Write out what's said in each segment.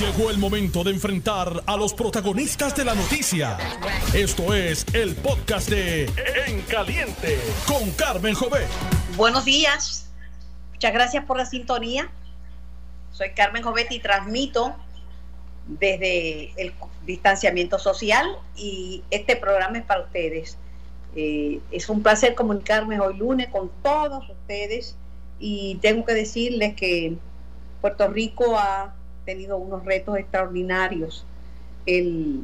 Llegó el momento de enfrentar a los protagonistas de la noticia. Esto es el podcast de En Caliente con Carmen Jové. Buenos días. Muchas gracias por la sintonía. Soy Carmen Jovetti y transmito desde el distanciamiento social y este programa es para ustedes. Eh, es un placer comunicarme hoy lunes con todos ustedes y tengo que decirles que Puerto Rico ha tenido unos retos extraordinarios. El,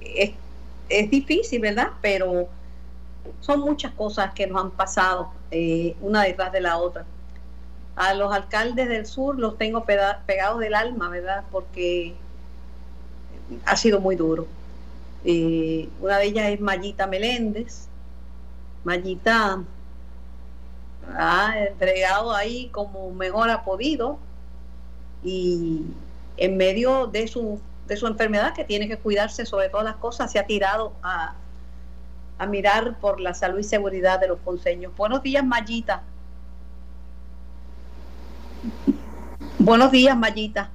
es, difícil, ¿verdad? Pero son muchas cosas que nos han pasado eh, una detrás de la otra. A los alcaldes del sur los tengo pegados del alma, ¿verdad? Porque ha sido muy duro. Eh, una de ellas es Mayita Meléndez. Mayita ha entregado ahí como mejor ha podido y en medio de su, de su enfermedad que tiene que cuidarse sobre todas las cosas, se ha tirado a, a mirar por la salud y seguridad de los ponceños. Buenos días, Mayita. Buenos días, Mayita.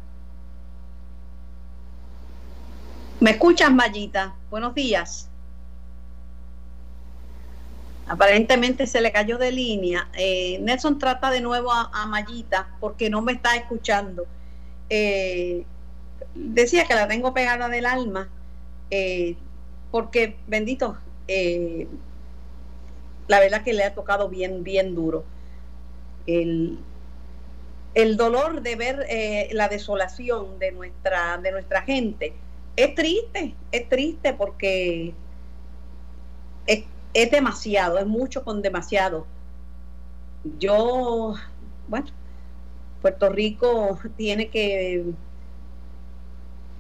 ¿Me escuchas, Mayita? Buenos días. Aparentemente se le cayó de línea. Eh, Nelson trata de nuevo a, a, Mayita porque no me está escuchando. Eh, decía que la tengo pegada del alma eh, porque, bendito, la verdad que le ha tocado bien, bien duro. El, el dolor de ver la desolación de nuestra, de nuestra gente es triste, es triste porque es, demasiado, es mucho con demasiado. Yo, bueno, Puerto Rico tiene que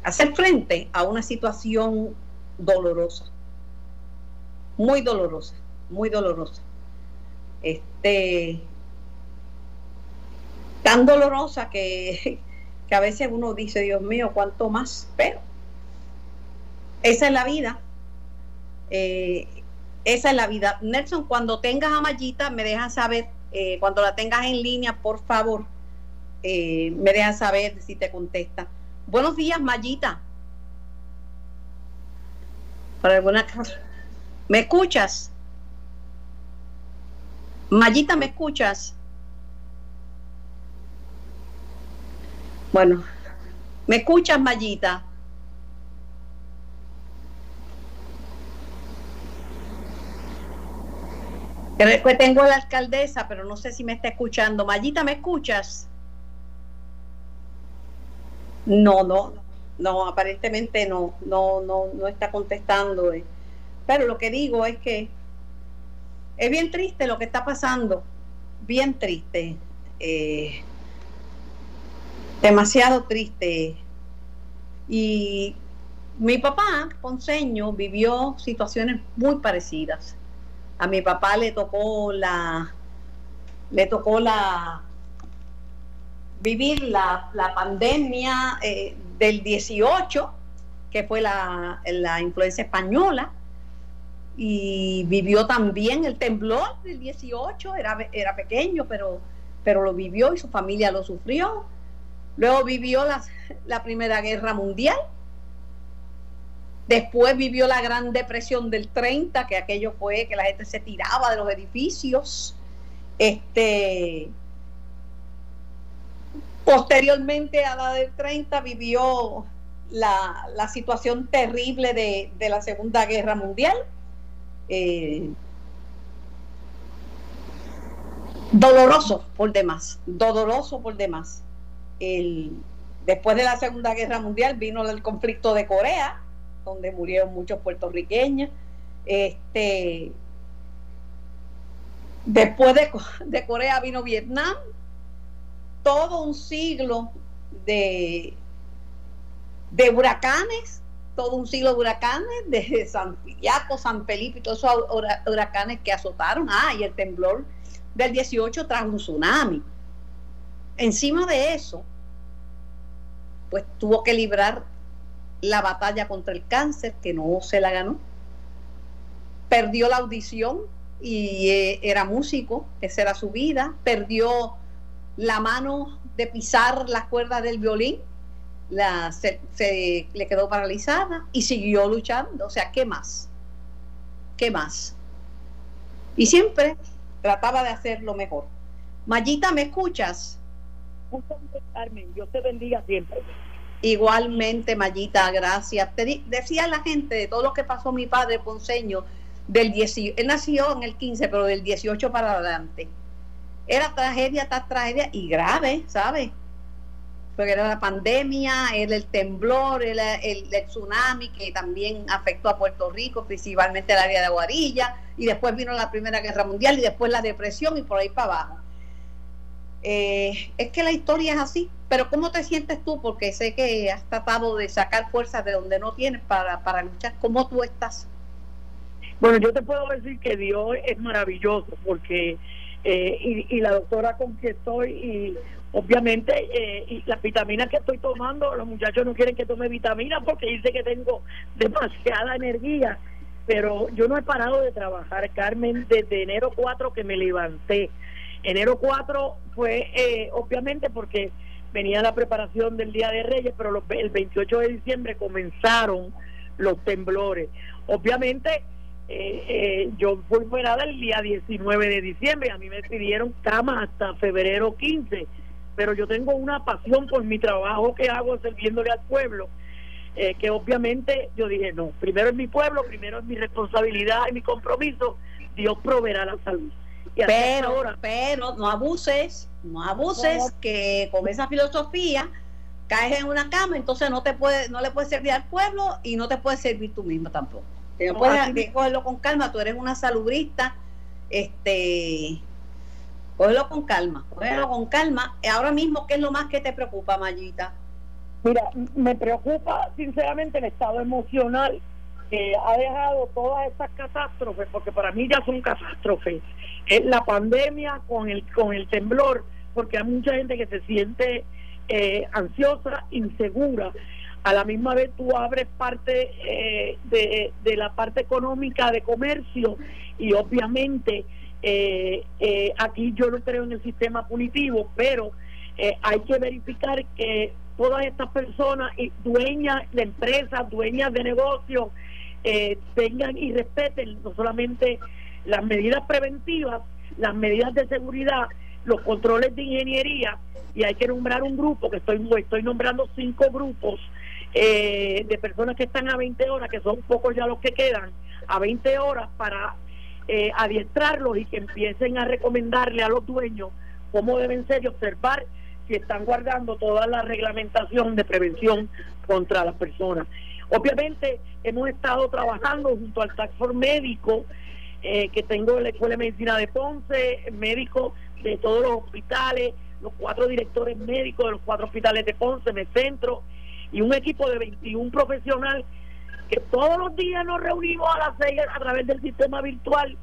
hacer frente a una situación dolorosa, muy dolorosa, muy dolorosa. Este, tan dolorosa que, que a veces uno dice, Dios mío, ¿cuánto más? Pero esa es la vida. Eh, esa es la vida. Nelson, cuando tengas a Mayita, me dejas saber, eh, cuando la tengas en línea, por favor, eh, me dejas saber si te contesta. Buenos días, Mayita. Para alguna ¿Me escuchas? Mayita, ¿me escuchas? Bueno, ¿me escuchas, Mayita? Creo que tengo a la alcaldesa, pero no sé si me está escuchando. Mayita, ¿me escuchas? No, no, no, aparentemente no, no, no, no está contestando. Eh. Pero lo que digo es que es bien triste lo que está pasando, bien triste, eh, demasiado triste. Y mi papá, Ponceño, vivió situaciones muy parecidas a mi papá le tocó la, le tocó la, vivir la, pandemia eh, del 18, que fue la, la influencia española, y vivió también el temblor del 18, era, era pequeño, pero, pero lo vivió y su familia lo sufrió. Luego vivió la, la Primera Guerra Mundial, Después vivió la Gran Depresión del 30, que aquello fue que la gente se tiraba de los edificios. Este, posteriormente a la del 30 vivió la, situación terrible de, la Segunda Guerra Mundial. Eh, doloroso por demás, doloroso por demás. después de la Segunda Guerra Mundial vino el conflicto de Corea, donde murieron muchos puertorriqueños. Este, después de, Corea vino Vietnam, todo un siglo de, de huracanes, todo un siglo de huracanes, de San Filiaco, San Felipe, todos esos huracanes que azotaron. Ah, y el temblor del 18 tras un tsunami. Encima de eso, pues tuvo que librar la batalla contra el cáncer, que no se la ganó. Perdió la audición y eh, era músico, esa era su vida. Perdió la mano de pisar las cuerdas del violín se, le quedó paralizada y siguió luchando. O sea, ¿qué más? ¿Qué más? Y siempre trataba de hacer lo mejor. Mayita, ¿me escuchas? Carmen, Dios te bendiga siempre. Igualmente, Mayita, gracias. Te decía la gente de todo lo que pasó mi padre Ponceño, del 18, él nació en el 15, pero del 18 para adelante. Era tragedia tras tragedia y grave, ¿sabes? Porque era la pandemia, era el temblor, era el, tsunami que también afectó a Puerto Rico, principalmente el área de Aguarilla, y después vino la Primera Guerra Mundial y después la depresión y por ahí para abajo. Eh, es que la historia es así, pero ¿cómo te sientes tú? Porque sé que has tratado de sacar fuerzas de donde no tienes para, para luchar. ¿Cómo tú estás? Bueno, yo te puedo decir que Dios es maravilloso porque, eh, y, la doctora con que estoy, y obviamente, eh, y las vitaminas que estoy tomando, los muchachos no quieren que tome vitaminas porque dice que tengo demasiada energía, pero yo no he parado de trabajar, Carmen, desde enero 4 que me levanté Enero 4 fue eh, obviamente porque venía la preparación del Día de Reyes, pero el 28 de diciembre comenzaron los temblores. Obviamente eh, eh, yo fui operada el día 19 de diciembre, a mí me pidieron cama hasta febrero 15, pero yo tengo una pasión por mi trabajo que hago sirviéndole al pueblo. que obviamente yo dije, no, primero es mi pueblo, primero es mi responsabilidad y mi compromiso, Dios proveerá la salud pero, pero no abuses, no abuses que con esa filosofía caes en una cama, entonces no te puede, no le puedes servir al pueblo y no te puedes servir tú mismo tampoco. no, puedes cogerlo con calma, tú eres una salubrista, este cógelo con calma, cógelo con calma. Ahora mismo, ¿qué es lo más que te preocupa, Mayita? Mira, me preocupa sinceramente el estado emocional que ha dejado todas estas catástrofes, porque para mí ya son catástrofes, es la pandemia con el, con el temblor, porque hay mucha gente que se siente eh, ansiosa, insegura. A la misma vez tú abres parte eh, de, la parte económica de comercio y obviamente eh, aquí yo no creo en el sistema punitivo, pero hay que verificar que todas estas personas, dueñas de empresas, dueñas de negocios, tengan y respeten no solamente las medidas preventivas, las medidas de seguridad, los controles de ingeniería, y hay que nombrar un grupo, que estoy, estoy nombrando cinco grupos eh, de personas que están a 20 horas, que son pocos ya los que quedan, a 20 horas para eh, adiestrarlos y que empiecen a recomendarle a los dueños cómo deben ser y observar si están guardando toda la reglamentación de prevención contra las personas. Obviamente hemos estado trabajando junto al Tax Force Médico, eh, que tengo la Escuela de Medicina de Ponce, médicos de todos los hospitales, los cuatro directores médicos de los cuatro hospitales de Ponce, me centro, y un equipo de 21 profesionales que todos los días nos reunimos a las seis a través del sistema virtual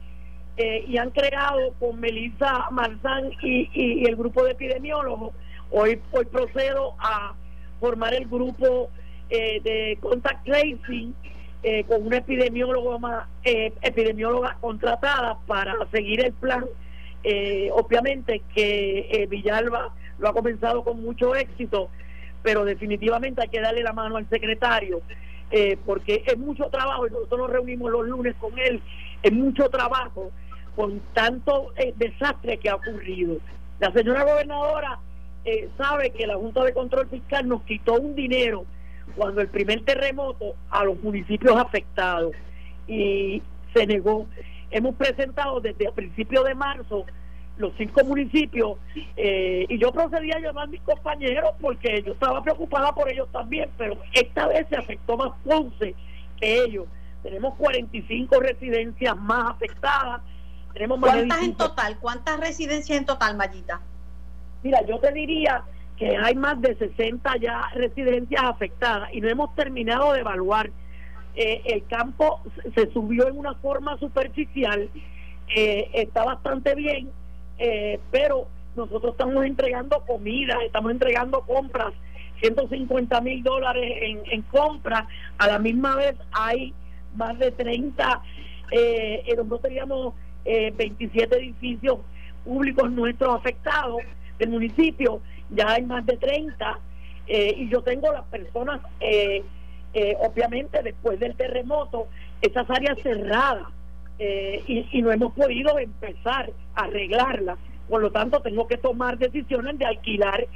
eh, y han creado con Melissa Marzán y, y, el grupo de epidemiólogos. Hoy, hoy procedo a formar el grupo eh, de contact tracing eh, con una epidemióloga, eh, epidemióloga contratada para seguir el plan. Eh, obviamente que eh, Villalba lo ha comenzado con mucho éxito, pero definitivamente hay que darle la mano al secretario, porque es mucho trabajo, y nosotros nos reunimos los lunes con él, es mucho trabajo con tanto desastre que ha ocurrido. La señora gobernadora sabe que la Junta de Control Fiscal nos quitó un dinero cuando el primer terremoto a los municipios afectados y se negó. Hemos presentado desde el principio de marzo los cinco municipios eh, y yo procedí a llamar a mis compañeros porque yo estaba preocupada por ellos también, pero esta vez se afectó más Ponce que ellos. Tenemos 45 residencias más afectadas. Tenemos ¿Cuántas en total? ¿Cuántas residencias en total, Mayita? Mira, yo te diría que hay más de 60 ya residencias afectadas y no hemos terminado de evaluar. Eh, el campo se subió en una forma superficial, eh, está bastante bien, eh, pero nosotros estamos entregando comida, estamos entregando compras, 150 mil dólares en, en compras, a la misma vez hay más de 30, eh, nosotros teníamos 27 edificios públicos nuestros afectados del municipio ya hay más de 30. eh, y yo tengo las personas, eh, obviamente después del terremoto, esas áreas cerradas y, y no hemos podido empezar a arreglarlas. Por lo tanto, tengo que tomar decisiones de alquilar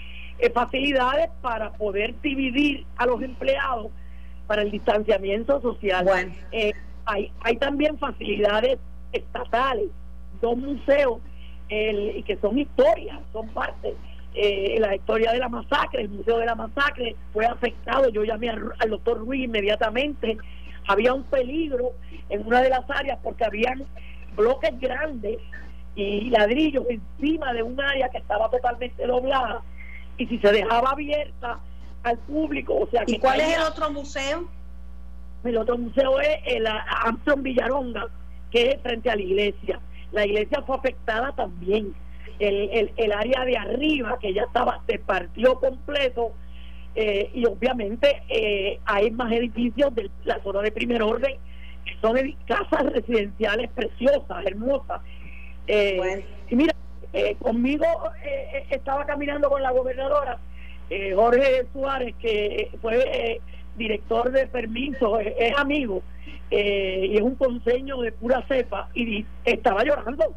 facilidades para poder dividir a los empleados para el distanciamiento social. hay, hay también facilidades estatales, dos museos el, que son historias, son parte. Eh, la historia de la masacre, el Museo de la Masacre fue afectado, yo llamé al, doctor Ruiz inmediatamente, había un peligro en una de las áreas porque habían bloques grandes y ladrillos encima de un área que estaba totalmente doblada y si se dejaba abierta al público, o sea... ¿Y cuál es el otro museo? El otro museo es el Armstrong Villaronga, que es frente a la iglesia la iglesia fue afectada también. El, el, área de arriba, que ya estaba, se partió completo, eh, y obviamente eh, hay más edificios de la zona de primer orden, que son casas residenciales preciosas, hermosas. Eh, y mira, conmigo estaba caminando con la gobernadora Jorge Suárez, que fue director de permiso, es amigo eh, y es un consejo de pura cepa y estaba llorando.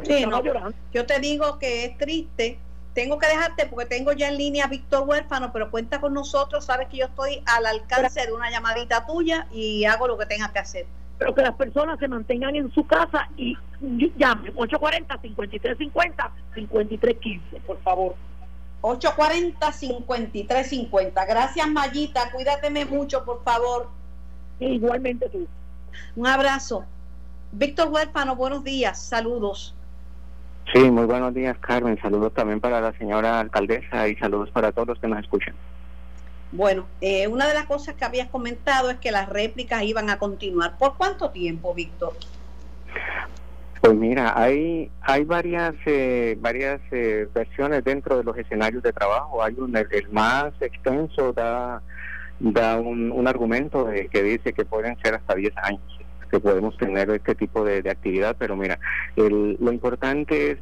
Llorando. Yo te digo que es triste. Tengo que dejarte porque tengo ya en línea a Víctor Huérfano, pero cuenta con nosotros. Sabes que yo estoy al alcance de una llamadita tuya y hago lo que tenga que hacer. Pero que las personas se mantengan en su casa y llamen 840-5350, 5315, por favor. 840-5350. Gracias, Mayita. Cuídateme mucho, por favor. Igualmente tú. Un abrazo. Víctor Huérfano, buenos días, saludos. Sí, muy buenos días, Carmen. Saludos también para la señora alcaldesa y saludos para todos los que nos escuchan. Bueno, eh, una de las cosas que habías comentado es que las réplicas iban a continuar. ¿Por cuánto tiempo, Víctor? Pues mira, hay hay varias eh, varias eh, versiones dentro de los escenarios de trabajo. Hay un el más extenso da da un, argumento de, que dice que pueden ser hasta 10 años que podemos tener este tipo de, actividad, pero mira, lo importante es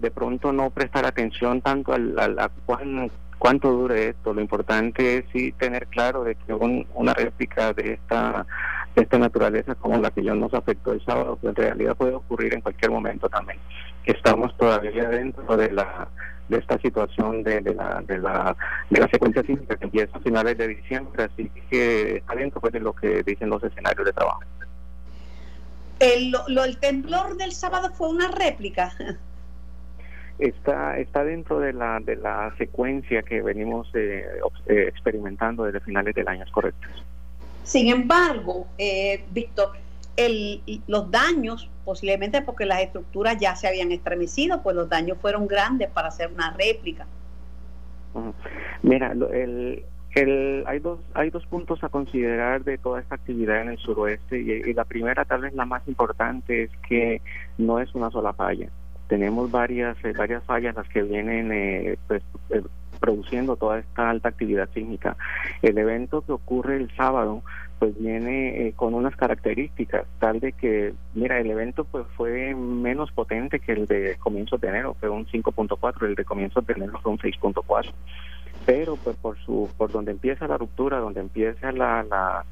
de pronto no prestar atención tanto al, a cuánto dure esto, lo importante es sí tener claro de que una réplica de esta de esta naturaleza como la que yo nos afectó el sábado, pues en realidad puede ocurrir en cualquier momento también. Estamos todavía dentro de la de esta situación de, la, de, la, de la secuencia sísmica que empieza a finales de diciembre, así que está dentro pues, de lo que dicen los escenarios de trabajo. El, lo, el temblor del sábado fue una réplica. Está, está dentro de la, de la secuencia que venimos eh, eh, experimentando desde finales del año, correcto. Sin embargo, eh, Víctor, el, los daños, posiblemente porque las estructuras ya se habían estremecido, pues los daños fueron grandes para hacer una réplica. Mira, el, el, hay dos hay dos puntos a considerar de toda esta actividad en el suroeste y, la primera tal vez la más importante es que no es una sola falla. Tenemos varias eh, varias fallas las que vienen eh, pues, eh, produciendo toda esta alta actividad sísmica. El evento que ocurre el sábado pues viene eh, con unas características tal de que, mira, el evento pues fue menos potente que el de comienzos de enero, fue un 5.4, el de comienzos de enero fue un 6.4, pero pues por su por donde empieza la ruptura, donde empieza la, la,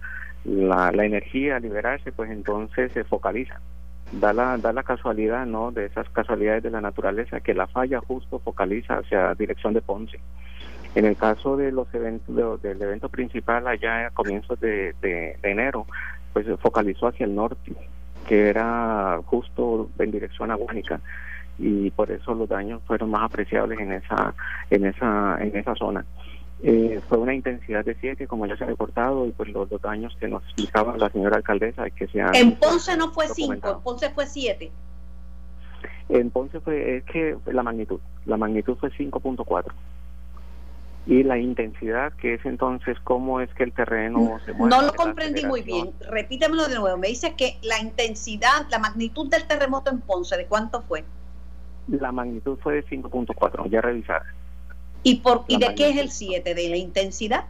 la, energía a liberarse, pues entonces se focaliza. Da la, da la casualidad, ¿no? De esas casualidades de la naturaleza, que la falla justo focaliza hacia dirección de Ponce. En el caso de los eventos del evento principal allá a comienzos de, enero, pues se focalizó hacia el norte, que era justo en dirección a Guánica y por eso los daños fueron más apreciables en esa en esa en esa zona. Eh, fue una intensidad de 7, como ya se ha reportado, y pues los, daños que nos explicaba la señora alcaldesa que se En Ponce no fue 5, en Ponce fue 7. En Ponce fue, es que la magnitud, la magnitud fue 5.4 y la intensidad, que es entonces cómo es que el terreno se mueve. No lo comprendí muy bien. Repítemelo de nuevo. Me dice que la intensidad, la magnitud del terremoto en Ponce, ¿de cuánto fue? La magnitud fue de 5.4, ya revisar. ¿Y, por, ¿y de qué es el 7? ¿De la intensidad?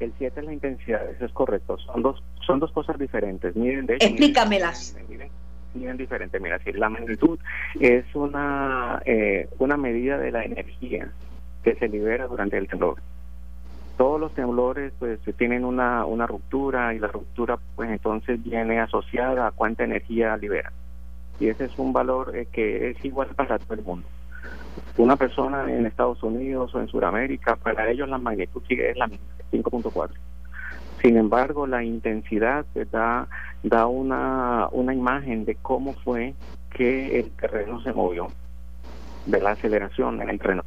El 7 es la intensidad, eso es correcto. Son dos, son dos cosas diferentes. Miren, de Explícamelas. Miren, miren, diferente. Mira, si la magnitud es una, eh, una medida de la energía que se libera durante el temblor. todos los temblores pues tienen una, una ruptura y la ruptura pues entonces viene asociada a cuánta energía libera. Y ese es un valor eh, que es igual para todo el mundo. Una persona en Estados Unidos o en Sudamérica, para ellos la magnitud sigue es la misma, 5.4. Sin embargo, la intensidad da, da una, una imagen de cómo fue que el terreno se movió, de la aceleración en el terreno.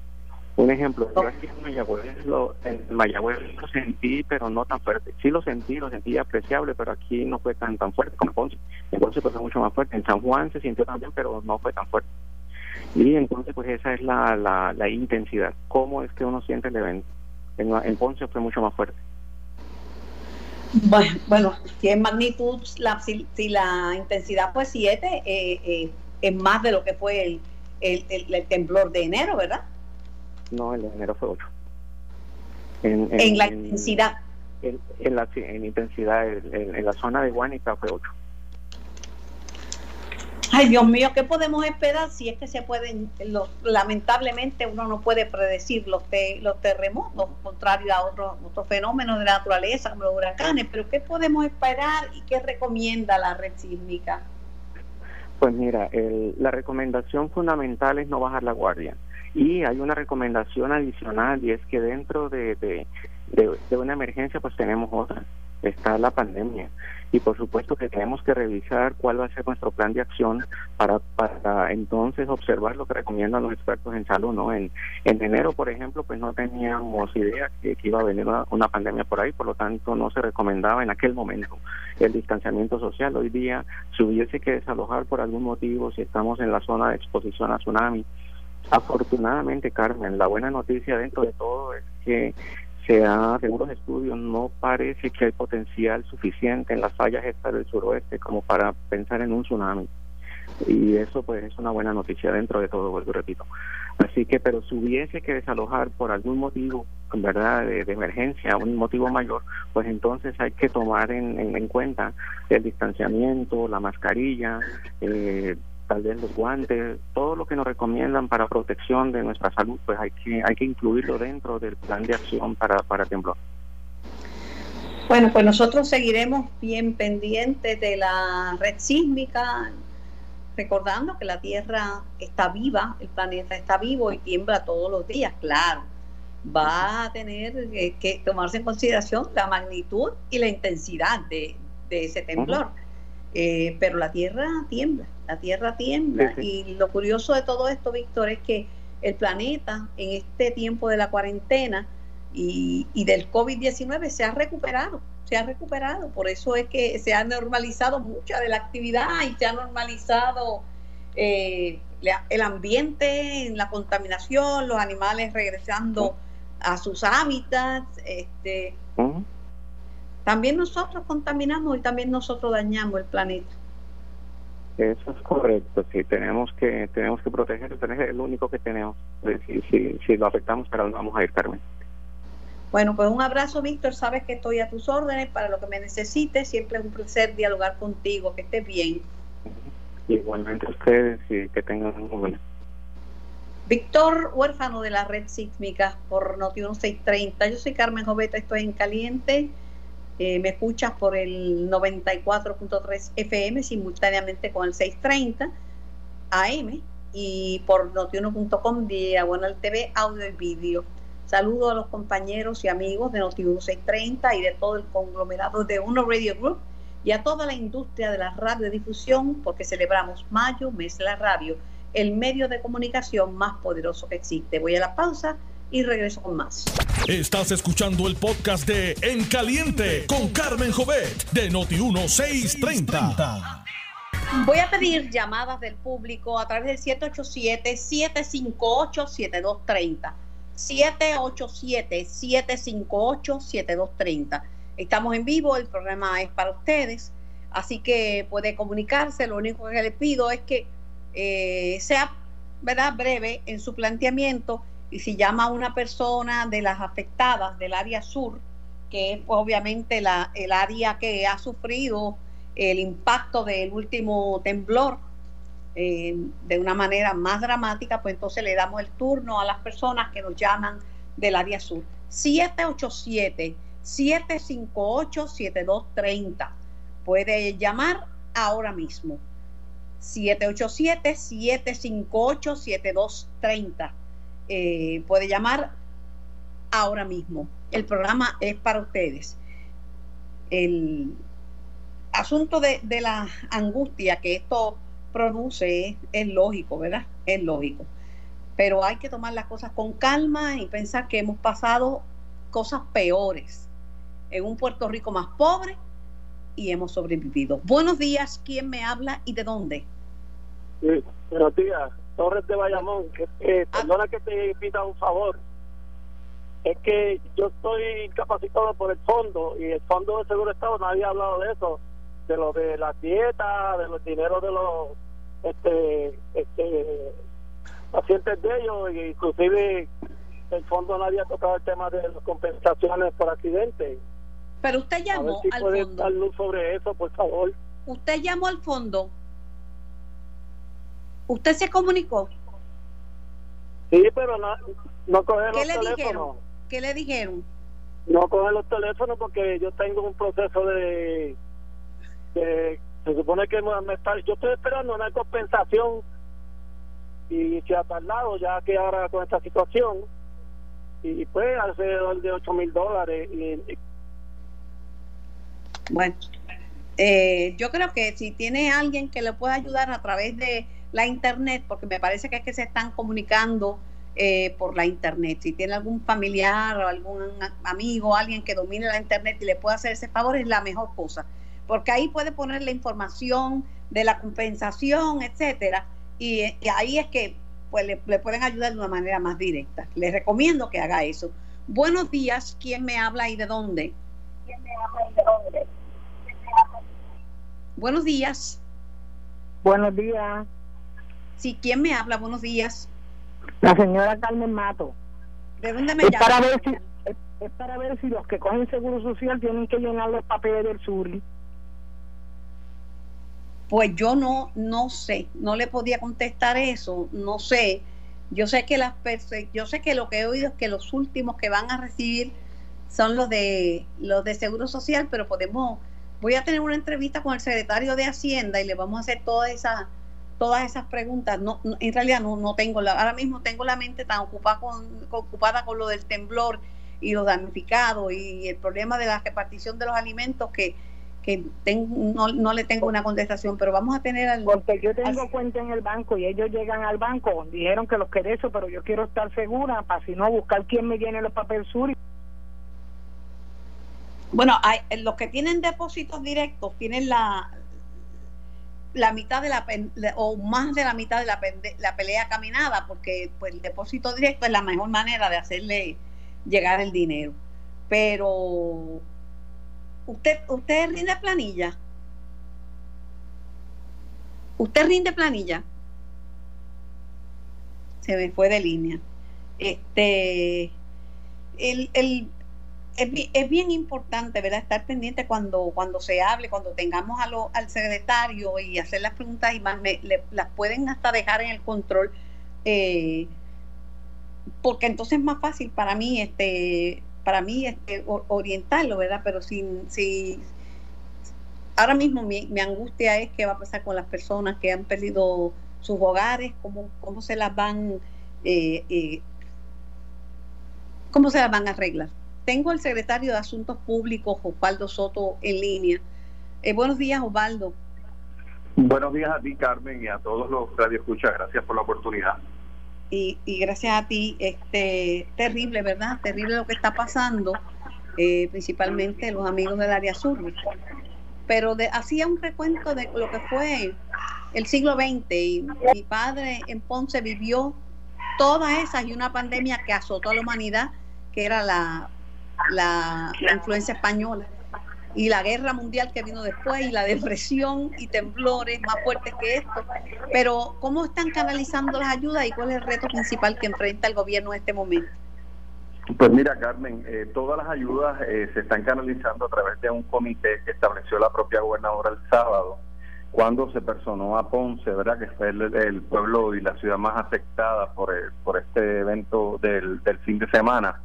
Un ejemplo, yo aquí en Mayagüez, lo, en Mayagüez lo sentí, pero no tan fuerte. Sí lo sentí, lo sentí apreciable, pero aquí no fue tan tan fuerte como en Ponce. En Ponce fue mucho más fuerte. En San Juan se sintió también, pero no fue tan fuerte. Y entonces, pues esa es la, la, intensidad. ¿Cómo es que uno siente el evento? En, en Ponce fue mucho más fuerte. Bueno, si es magnitud, la, si, la intensidad fue 7, eh, eh, es más de lo que fue el, el temblor de enero, ¿verdad? No, el de enero fue 8. En, la intensidad. En, la en intensidad, en, la zona de Guanica fue 8. Ay, Dios mío, ¿qué podemos esperar si es que se pueden, los, lamentablemente uno no puede predecir los, los terremotos, contrario a otros otros fenómenos de la naturaleza, como los huracanes, pero ¿qué podemos esperar y qué recomienda la red sísmica? Pues mira, la recomendación fundamental es no bajar la guardia. Y hay una recomendación adicional y es que dentro de, de, de, una emergencia pues tenemos otra, está la pandemia. Y por supuesto que tenemos que revisar cuál va a ser nuestro plan de acción para, para entonces observar lo que recomiendan los expertos en salud. ¿no? En, en enero, por ejemplo, pues no teníamos idea que, iba a venir una, una, pandemia por ahí, por lo tanto no se recomendaba en aquel momento el distanciamiento social. Hoy día, si hubiese que desalojar por algún motivo, si estamos en la zona de exposición a tsunami, Afortunadamente, Carmen, la buena noticia dentro de todo es que se ha, según los estudios, no parece que hay potencial suficiente en las fallas estas del suroeste como para pensar en un tsunami. Y eso pues es una buena noticia dentro de todo, vuelvo repito. Así que, pero si hubiese que desalojar por algún motivo, en verdad, de, emergencia, un motivo mayor, pues entonces hay que tomar en, en cuenta el distanciamiento, la mascarilla, eh, tal vez los guantes, todo lo que nos recomiendan para protección de nuestra salud, pues hay que hay que incluirlo dentro del plan de acción para, para temblor. Bueno, pues nosotros seguiremos bien pendientes de la red sísmica, recordando que la Tierra está viva, el planeta está vivo y tiembla todos los días, claro. Va a tener que tomarse en consideración la magnitud y la intensidad de, ese temblor. Eh, pero la Tierra tiembla, la Tierra tiembla. Y lo curioso de todo esto, Víctor, es que el planeta en este tiempo de la cuarentena y, del COVID-19 se ha recuperado, se ha recuperado. Por eso es que se ha normalizado mucha de la actividad y se ha normalizado eh, el ambiente, la contaminación, los animales regresando a sus hábitats. Este, también nosotros contaminamos y también nosotros dañamos el planeta. Eso es correcto, sí, tenemos que tenemos que proteger, es el único que tenemos. Si, si, si lo afectamos, pero vamos a ir, Carmen. Bueno, pues un abrazo, Víctor. Sabes que estoy a tus órdenes para lo que me necesites. Siempre es un placer dialogar contigo. Que estés bien. Igualmente ustedes y que tengan un buen Víctor, huérfano de la red sísmica por Noti 1630. Yo soy Carmen Joveta, estoy en Caliente. Eh, me escuchas por el 94.3 FM simultáneamente con el 630 AM y por notiuno.com diagonal TV, audio y vídeo. Saludo a los compañeros y amigos de Notiuno 630 y de todo el conglomerado de Uno Radio Group y a toda la industria de la radiodifusión porque celebramos mayo, mes de la radio, el medio de comunicación más poderoso que existe. Voy a la pausa y regreso con más. Estás escuchando el podcast de En Caliente con Carmen Jovet de Noti1630. Voy a pedir llamadas del público a través del 787-758-7230. 787-758-7230. Estamos en vivo, el programa es para ustedes, así que puede comunicarse. Lo único que le pido es que eh, sea ¿verdad? breve en su planteamiento y si llama a una persona de las afectadas del área sur, que es pues, obviamente la, el área que ha sufrido el impacto del último temblor eh, de una manera más dramática, pues entonces le damos el turno a las personas que nos llaman del área sur. 787-758-7230. Puede llamar ahora mismo. 787-758-7230. Eh, puede llamar ahora mismo. El programa es para ustedes. El asunto de, la angustia que esto produce es, lógico, ¿verdad? Es lógico. Pero hay que tomar las cosas con calma y pensar que hemos pasado cosas peores en un Puerto Rico más pobre y hemos sobrevivido. Buenos días, ¿quién me habla y de dónde? Sí, buenos días, Torres de Bayamón. Eh, perdona que te pida un favor. Es que yo estoy capacitado por el fondo y el fondo de seguro estado nadie ha hablado de eso de lo de la dieta de los dineros de los este este pacientes de ellos e inclusive el fondo nadie ha tocado el tema de las compensaciones por accidentes pero usted llamó al fondo. dar luz sobre eso por favor. Usted llamó al fondo usted se comunicó sí pero no no coge los teléfonos dijeron? ¿Qué le dijeron? No cogen los teléfonos porque yo tengo un proceso de, se supone que me está, yo estoy esperando una compensación y se ha tardado ya que ahora con esta situación y pues alrededor de 8 mil dólares bueno eh, yo creo que si tiene alguien que le pueda ayudar a través de la internet porque me parece que es que se están comunicando eh, por la internet. Si tiene algún familiar o algún amigo, alguien que domine la internet y le pueda hacer ese favor, es la mejor cosa. Porque ahí puede poner la información de la compensación, etcétera, y, ahí es que pues, le, pueden ayudar de una manera más directa. Les recomiendo que haga eso. Buenos días, ¿quién me habla y de dónde? ¿Quién me habla y de dónde? Buenos días. Buenos días. Sí, ¿quién me habla? Buenos días. La señora Carmen Mato. ¿De dónde me es Para ver si, es, para ver si los que cogen seguro social tienen que llenar los papeles del sur. Pues yo no, no sé, no le podía contestar eso, no sé. Yo sé que las yo sé que lo que he oído es que los últimos que van a recibir son los de los de Seguro Social, pero podemos voy a tener una entrevista con el secretario de Hacienda y le vamos a hacer todas esas todas esas preguntas. No, en realidad no, no tengo, la, ahora mismo tengo la mente tan ocupada con, ocupada con lo del temblor y los damnificados y el problema de la repartición de los alimentos que, que no, no, le tengo una contestación, pero vamos a tener al... Porque yo tengo cuenta en el banco y ellos llegan al banco, dijeron que los quiere eso, pero yo quiero estar segura para si no buscar quién me llene los papeles sur. Bueno, hay, los que tienen depósitos directos tienen la, la mitad de la o más de la mitad de la, la pelea caminada porque pues el depósito directo es la mejor manera de hacerle llegar el dinero. Pero usted usted rinde planilla usted rinde planilla se me fue de línea. Este el, el es, bien importante, ¿verdad? Estar pendiente cuando, cuando se hable, cuando tengamos a lo, al secretario y hacer las preguntas y más, las pueden hasta dejar en el control, eh, porque entonces es más fácil para mí, este, para mí, este, orientarlo, ¿verdad? Pero sin, si ahora mismo mi, angustia es qué va a pasar con las personas que han perdido sus hogares, cómo, cómo se las van, eh, eh, cómo se las van a arreglar. Tengo al secretario de Asuntos Públicos, Osvaldo Soto, en línea. Eh, buenos días, Osvaldo. Buenos días a ti, Carmen, y a todos los radioescuchas. Gracias por la oportunidad. Y, gracias a ti. Este, terrible, ¿verdad? Terrible lo que está pasando, eh, principalmente los amigos del área sur. Pero hacía un recuento de lo que fue el siglo XX y mi padre en Ponce vivió todas esas y una pandemia que azotó a la humanidad, que era la la, influencia española y la guerra mundial que vino después y la depresión y temblores más fuertes que esto. Pero ¿cómo están canalizando las ayudas y cuál es el reto principal que enfrenta el gobierno en este momento? Pues mira, Carmen, eh, todas las ayudas eh, se están canalizando a través de un comité que estableció la propia gobernadora el sábado, cuando se personó a Ponce, ¿verdad? Que fue el, pueblo y la ciudad más afectada por, por este evento del, del fin de semana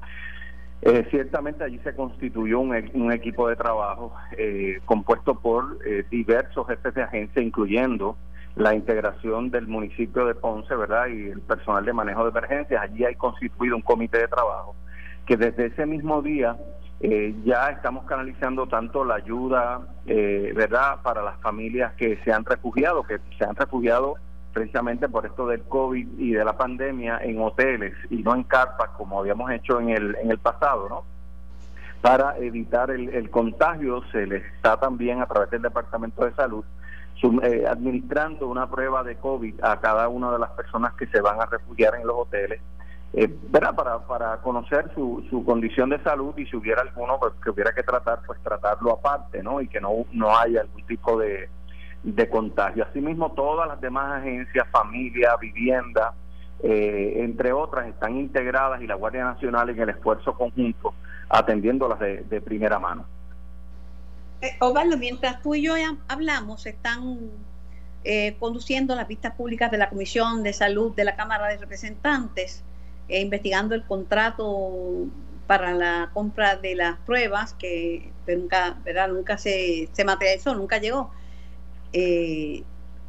Eh, ciertamente allí se constituyó un, e, un equipo de trabajo eh, compuesto por eh, diversos jefes de agencia, incluyendo la integración del municipio de Ponce, ¿verdad? Y el personal de manejo de emergencias. Allí hay constituido un comité de trabajo que desde ese mismo día ya estamos canalizando tanto la ayuda, ¿verdad?, para las familias que se han refugiado, que se han refugiado precisamente por esto del COVID y de la pandemia en hoteles y no en carpas como habíamos hecho en el, en el pasado, ¿no? Para evitar el, contagio se le está también a través del Departamento de Salud eh, administrando una prueba de COVID a cada una de las personas que se van a refugiar en los hoteles, eh, Para, para conocer su, su condición de salud y si hubiera alguno pues, que hubiera que tratar, pues tratarlo aparte, ¿no? Y que no, no haya algún tipo de, de contagio. Asimismo, todas las demás agencias, familia, vivienda, eh, entre otras, están integradas y la Guardia Nacional en el esfuerzo conjunto atendiéndolas de, de primera mano. Eh, mientras tú y yo hablamos, están eh, conduciendo las vistas públicas de la Comisión de Salud de la Cámara de Representantes, eh, investigando el contrato para la compra de las pruebas que nunca, ¿verdad? nunca se, se materializó, nunca llegó. Eh,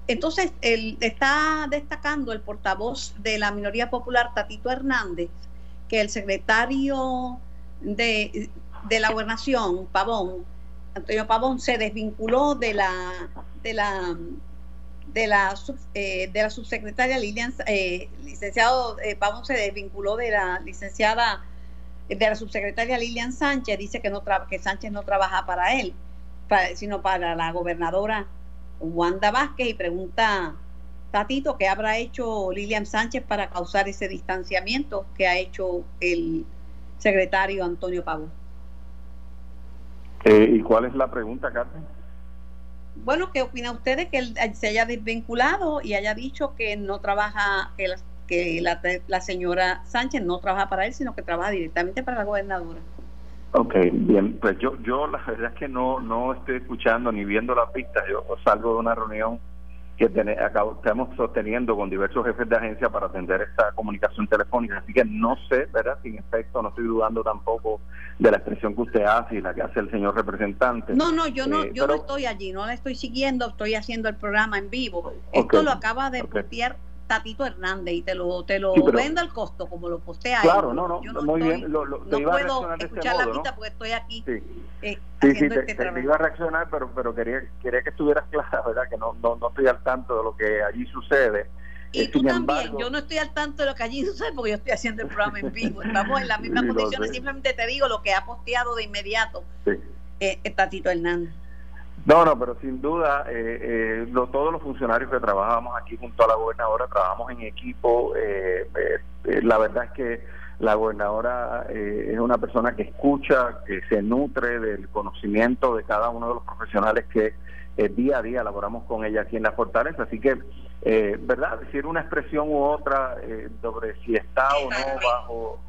entonces, está destacando el portavoz de la minoría popular, Tatito Hernández, que el secretario de, la gobernación, Pavón, Antonio Pavón, se desvinculó de la de la de la, eh, de subsecretaria Lilian, eh, licenciado Pavón se desvinculó de la licenciada, de la subsecretaria Lilian Sánchez, dice que, no que Sánchez no trabaja para él, sino para la gobernadora Wanda Vázquez y pregunta, Tatito, ¿qué habrá hecho Lilian Sánchez para causar ese distanciamiento que ha hecho el secretario Antonio Pavo? Eh, ¿Y cuál es la pregunta, Carmen? Bueno, ¿qué opina usted de que él se haya desvinculado y haya dicho que no trabaja, que, la, que la señora Sánchez no trabaja para él, sino que trabaja directamente para la gobernadora? Ok, bien, pues yo, yo la verdad es que no, no estoy escuchando ni viendo la pista, yo salgo de una reunión que estamos sosteniendo con diversos jefes de agencia para atender esta comunicación telefónica, así que no sé, ¿verdad? Sin efecto, no estoy dudando tampoco de la expresión que usted hace y la que hace el señor representante. No, no, yo no, eh, yo no estoy allí, no la estoy siguiendo, estoy haciendo el programa en vivo. Esto lo acaba de okay. Tatito Hernández y te lo te lo vendo al costo como lo postea claro no no, muy bien lo, no puedo escuchar la pista porque estoy aquí sí. eh, sí, sí te, este iba a reaccionar pero pero quería quería que estuvieras clara verdad que no, no no estoy al tanto de lo que allí sucede. Y eh, tú también, yo no estoy al tanto de lo que allí sucede porque yo estoy haciendo el programa en vivo. Estamos en las mismas condiciones, simplemente te digo lo que ha posteado de inmediato eh, Tatito Hernández. No, no, pero sin duda, eh, eh, todos los funcionarios que trabajamos aquí junto a la gobernadora trabajamos en equipo. Eh, la verdad es que la gobernadora es una persona que escucha, que se nutre del conocimiento de cada uno de los profesionales que día a día laboramos con ella aquí en la fortaleza. Así que, ¿verdad? Decir una expresión u otra sobre si está o no bajo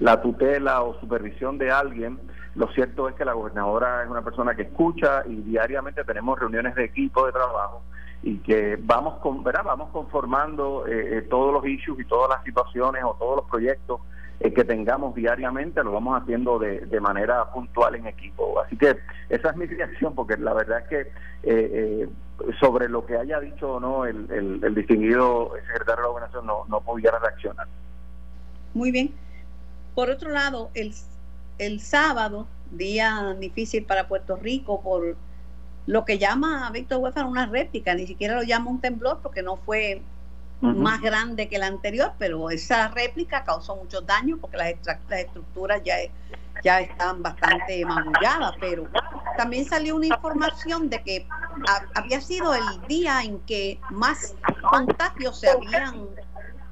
la tutela o supervisión de alguien, lo cierto es que la gobernadora es una persona que escucha y diariamente tenemos reuniones de equipo de trabajo y que vamos con, ¿verdad? vamos conformando eh, eh, todos los issues y todas las situaciones o todos los proyectos eh, que tengamos diariamente, lo vamos haciendo de, de, manera puntual en equipo. Así que esa es mi reacción, porque la verdad es que sobre lo que haya dicho o no el, el, el distinguido secretario de la gobernación no, no pudiera reaccionar. Muy bien. Por otro lado, el el sábado, día difícil para Puerto Rico por lo que llama a Víctor Huéfano una réplica, ni siquiera lo llama un temblor porque no fue más grande que el anterior, pero esa réplica causó muchos daños porque las, estructuras ya, ya están bastante magulladas, pero también salió una información de que había sido el día en que más contagios se habían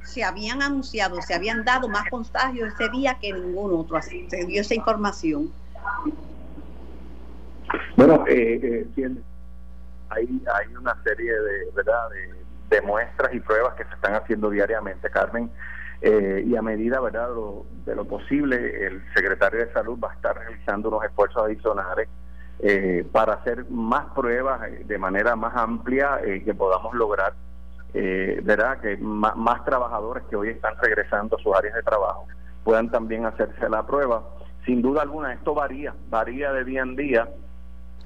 se habían anunciado, se habían dado más contagios ese día que ningún otro. Se dio esa información. Bueno, eh, eh, hay, hay una serie de, ¿verdad? De, muestras y pruebas que se están haciendo diariamente, Carmen. Eh, y a medida verdad de lo posible el secretario de salud va a estar realizando unos esfuerzos adicionales para hacer más pruebas de manera más amplia que podamos lograr eh, ¿verdad? Que más, trabajadores que hoy están regresando a sus áreas de trabajo puedan también hacerse la prueba sin duda alguna esto varía, varía de día en día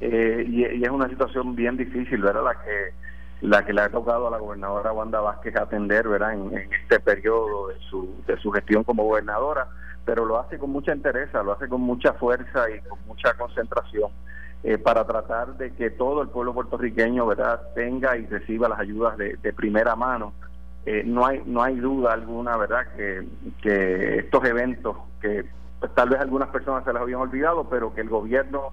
eh, y, es una situación bien difícil, ¿verdad? La que la que le ha tocado a la gobernadora Wanda Vázquez atender, ¿verdad? En, este periodo de su, de su gestión como gobernadora, pero lo hace con mucha entereza, lo hace con mucha fuerza y con mucha concentración. Eh, para tratar de que todo el pueblo puertorriqueño verdad tenga y reciba las ayudas de, primera mano. Eh, no hay no hay duda alguna verdad que, que estos eventos que pues, tal vez algunas personas se las habían olvidado pero que el gobierno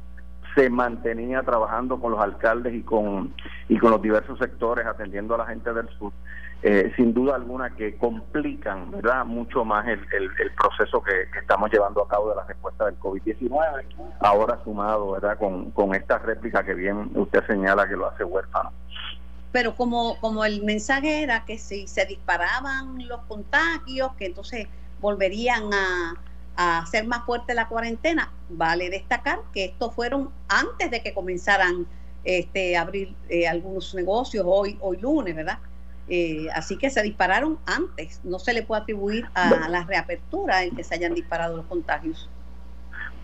se mantenía trabajando con los alcaldes y con y con los diversos sectores atendiendo a la gente del sur eh, sin duda alguna que complican verdad mucho más el, el, proceso que, estamos llevando a cabo de la respuesta del COVID-19 ahora sumado verdad con, con esta réplica que bien usted señala que lo hace huérfano pero como como el mensaje era que si se disparaban los contagios que entonces volverían a a hacer más fuerte la cuarentena. Vale destacar que estos fueron antes de que comenzaran este, abrir eh, algunos negocios hoy, hoy lunes, ¿verdad? Eh, así que se dispararon antes. No se le puede atribuir a la reapertura en que se hayan disparado los contagios.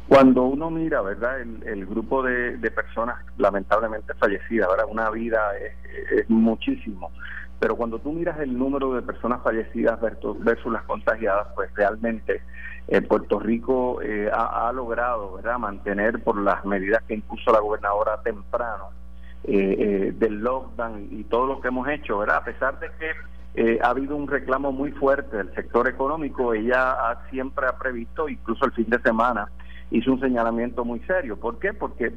Cuando uno mira, ¿verdad? El, grupo de, personas lamentablemente fallecidas, ¿verdad? Una vida es, muchísimo. Pero cuando tú miras el número de personas fallecidas versus las contagiadas, pues realmente eh, Puerto Rico eh, ha, logrado ¿verdad? mantener por las medidas que impuso la gobernadora temprano eh, del lockdown y todo lo que hemos hecho, ¿verdad? a pesar de que ha habido un reclamo muy fuerte del sector económico, ella siempre ha previsto, incluso el fin de semana, hizo un señalamiento muy serio. ¿Por qué? Porque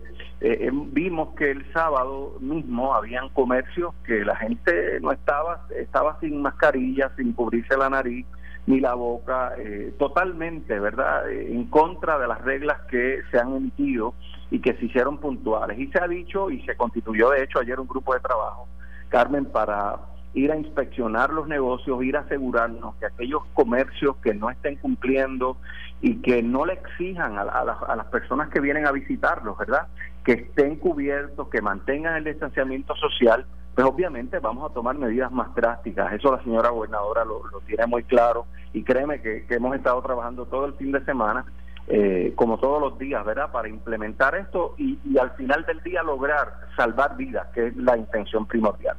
vimos que el sábado mismo habían comercios que la gente no estaba, estaba sin mascarilla, sin cubrirse la nariz, ni la boca, eh, totalmente, ¿verdad?, eh, en contra de las reglas que se han emitido y que se hicieron puntuales. Y se ha dicho, y se constituyó de hecho ayer un grupo de trabajo, Carmen, para ir a inspeccionar los negocios, ir a asegurarnos que aquellos comercios que no estén cumpliendo y que no le exijan a, a las personas que vienen a visitarlos, ¿verdad? Que estén cubiertos, que mantengan el distanciamiento social, pues obviamente vamos a tomar medidas más drásticas. Eso la señora gobernadora lo, tiene muy claro y créeme que, hemos estado trabajando todo el fin de semana, eh, como todos los días, ¿verdad? Para implementar esto y, al final del día lograr salvar vidas, que es la intención primordial.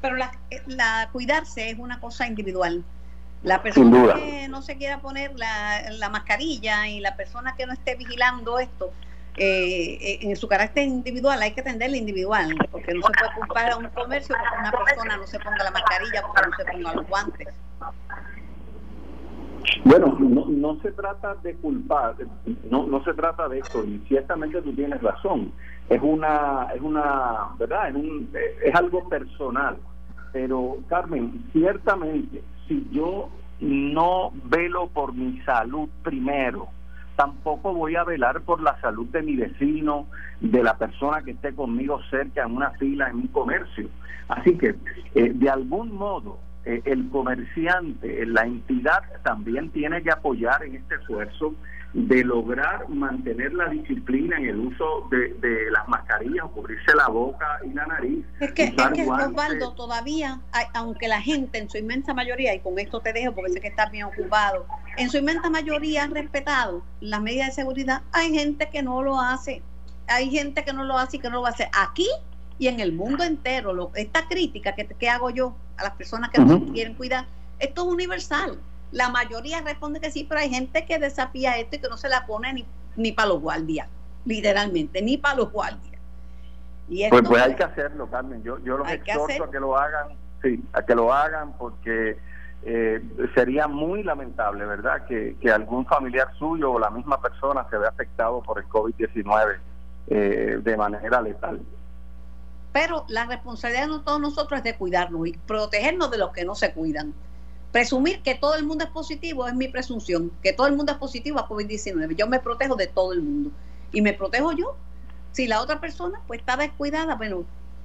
Pero la, la cuidarse es una cosa individual. La persona que no se quiera poner la, la mascarilla y la persona que no esté vigilando esto, eh, eh, en su carácter individual hay que atenderle individual, porque no se puede culpar a un comercio porque una persona no se ponga la mascarilla, porque no se ponga los guantes. Bueno, no, no se trata de culpar, no, no se trata de eso, y ciertamente tú tienes razón. Es una, es una, ¿verdad? Es, un, es algo personal. Pero, Carmen, ciertamente, si yo no velo por mi salud primero, tampoco voy a velar por la salud de mi vecino, de la persona que esté conmigo cerca en una fila, en un comercio. Así que, eh, de algún modo, eh, el comerciante, la entidad también tiene que apoyar en este esfuerzo de lograr mantener la disciplina en el uso de, las mascarillas, cubrirse la boca y la nariz. Es que, es que Osvaldo, todavía, aunque la gente en su inmensa mayoría, y con esto te dejo porque sé que estás bien ocupado, en su inmensa mayoría han respetado las medidas de seguridad, hay gente que no lo hace, hay gente que no lo hace y que no lo va a hacer aquí y en el mundo entero. Lo, esta crítica que, que hago yo a las personas que no quieren cuidar, esto es universal la mayoría responde que sí, pero hay gente que desafía esto y que no se la pone ni, ni para los guardias, literalmente, ni para los guardias. Y pues, pues hay que hacerlo, Carmen. Yo, yo los exhorto a que lo hagan, sí, a que lo hagan porque eh, sería muy lamentable, ¿verdad?, que, que, algún familiar suyo o la misma persona se vea afectado por el COVID-19 eh, de manera letal. Pero la responsabilidad de todos nosotros es de cuidarnos y protegernos de los que no se cuidan. Presumir que todo el mundo es positivo es mi presunción, que todo el mundo es positivo a COVID-19. Yo me protejo de todo el mundo y me protejo yo. Si la otra persona pues está descuidada, bueno,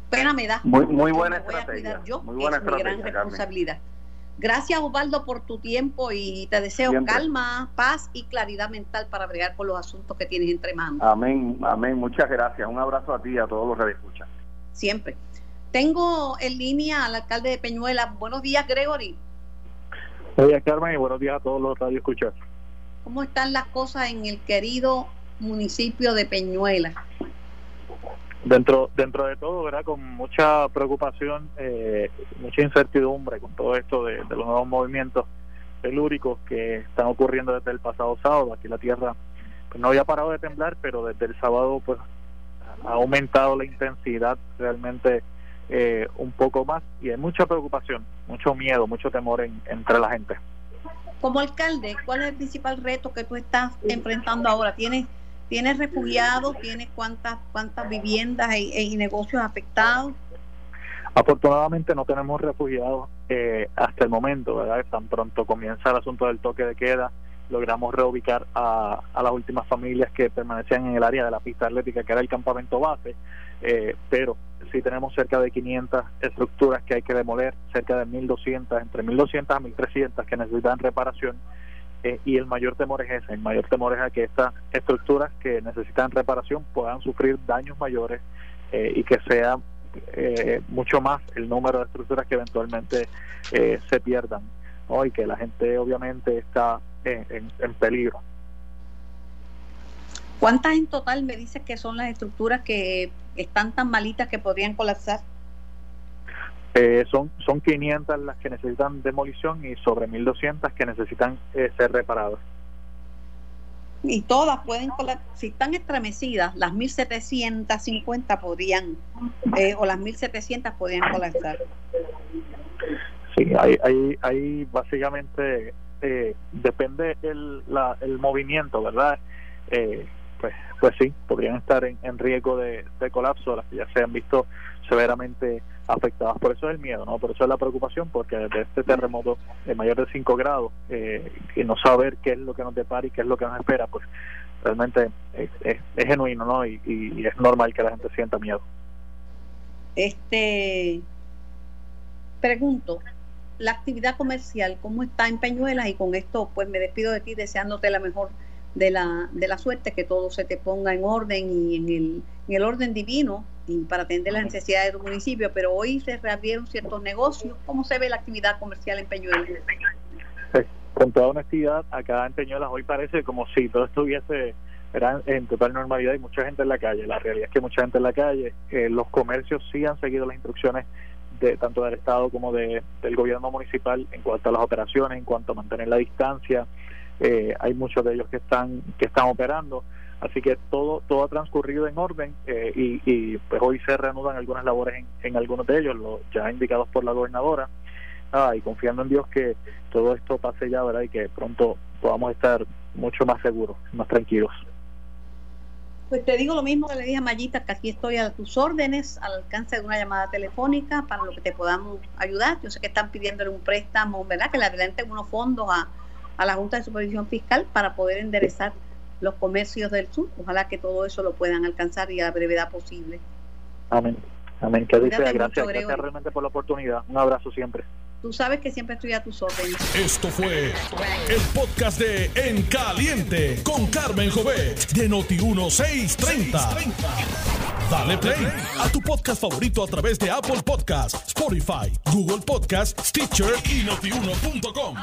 pena me da. Muy, muy buena estrategia. Yo, muy buena es mi gran responsabilidad. Gracias Osvaldo por tu tiempo y te deseo calma, paz y claridad mental para bregar con los asuntos que tienes entre manos. Amén, amén. Muchas gracias. Un abrazo a ti y a todos los que escuchan. Siempre. Tengo en línea al alcalde de Peñuela. Buenos días, Gregory. Buenos días, Carmen, y buenos días a todos los radio escuchas. ¿Cómo están las cosas en el querido municipio de Peñuela? Dentro, dentro de todo, ¿verdad? Con mucha preocupación, eh, mucha incertidumbre con todo esto de, los nuevos movimientos telúricos que están ocurriendo desde el pasado sábado. Aquí la tierra pues, no había parado de temblar, pero desde el sábado pues ha aumentado la intensidad realmente eh, un poco más y hay mucha preocupación, mucho miedo, mucho temor entre la gente. Como alcalde, ¿cuál es el principal reto que tú estás enfrentando ahora? ¿Tienes, tienes refugiados? ¿Tienes cuántas, cuántas viviendas y, negocios afectados? Afortunadamente no tenemos refugiados eh, hasta el momento, ¿verdad? Tan pronto comienza el asunto del toque de queda, logramos reubicar a, a las últimas familias que permanecían en el área de la pista atlética, que era el campamento base, eh, pero sí tenemos cerca de 500 estructuras que hay que demoler, cerca de 1.200, entre 1.200 a 1.300 que necesitan reparación. Eh, y el mayor temor es ese, el mayor temor es a que estas estructuras que necesitan reparación puedan sufrir daños mayores eh, y que sea mucho más el número de estructuras que eventualmente se pierdan y que la gente obviamente está en, en peligro. ¿Cuántas en total me dices que son las estructuras que están tan malitas que podrían colapsar? Eh, son, son 500 las que necesitan demolición y sobre 1.200 que necesitan eh, ser reparadas. Y todas pueden colapsar, si están estremecidas, las 1.750 podrían, eh, o las 1.700 podrían colapsar. Sí, hay, hay, hay básicamente, depende el, la, el movimiento, ¿verdad? Eh, pues, pues sí, podrían estar en, riesgo de, colapso, las que ya se han visto severamente afectadas. Por eso es el miedo, ¿no? Por eso es la preocupación, porque desde este terremoto de mayor de 5 grados, eh, y no saber qué es lo que nos depara y qué es lo que nos espera, pues realmente es, es, genuino, ¿no? Y, es normal que la gente sienta miedo. Este, pregunto, la actividad comercial, ¿cómo está en Peñuelas? Y con esto, pues me despido de ti deseándote la mejor de la, de la suerte, que todo se te ponga en orden y en el, en el orden divino y para atender las necesidades de tu municipio. Pero hoy se reabrieron ciertos negocios. ¿Cómo se ve la actividad comercial en Peñuelas? con toda honestidad, acá en Peñuelas hoy parece como si todo estuviese en total normalidad y mucha gente en la calle. La realidad es que mucha gente en la calle, eh, los comercios sí han seguido las instrucciones de tanto del Estado como de, del gobierno municipal en cuanto a las operaciones, en cuanto a mantener la distancia, eh, hay muchos de ellos que están que están operando. Así que todo todo ha transcurrido en orden eh, y, pues hoy se reanudan algunas labores en, algunos de ellos los ya indicados por la gobernadora. Y confiando en Dios que todo esto pase ya verdad y que pronto podamos estar mucho más seguros más tranquilos pues te digo lo mismo que le dije a Mayita, que aquí estoy a tus órdenes, al alcance de una llamada telefónica para lo que te podamos ayudar. Yo sé que están pidiéndole un préstamo, ¿verdad? Que le adelanten unos fondos a, a la Junta de Supervisión Fiscal para poder enderezar los comercios del sur. Ojalá que todo eso lo puedan alcanzar y a la brevedad posible. Amén. Amén. Que dice, gracias, gracias realmente por la oportunidad. Un abrazo siempre. Tú sabes que siempre estoy a tus órdenes. Esto fue el podcast de En Caliente con Carmen Jovet de Noti1630. Dale play a tu podcast favorito a través de Apple Podcasts, Spotify, Google Podcasts, Stitcher y notiuno.com.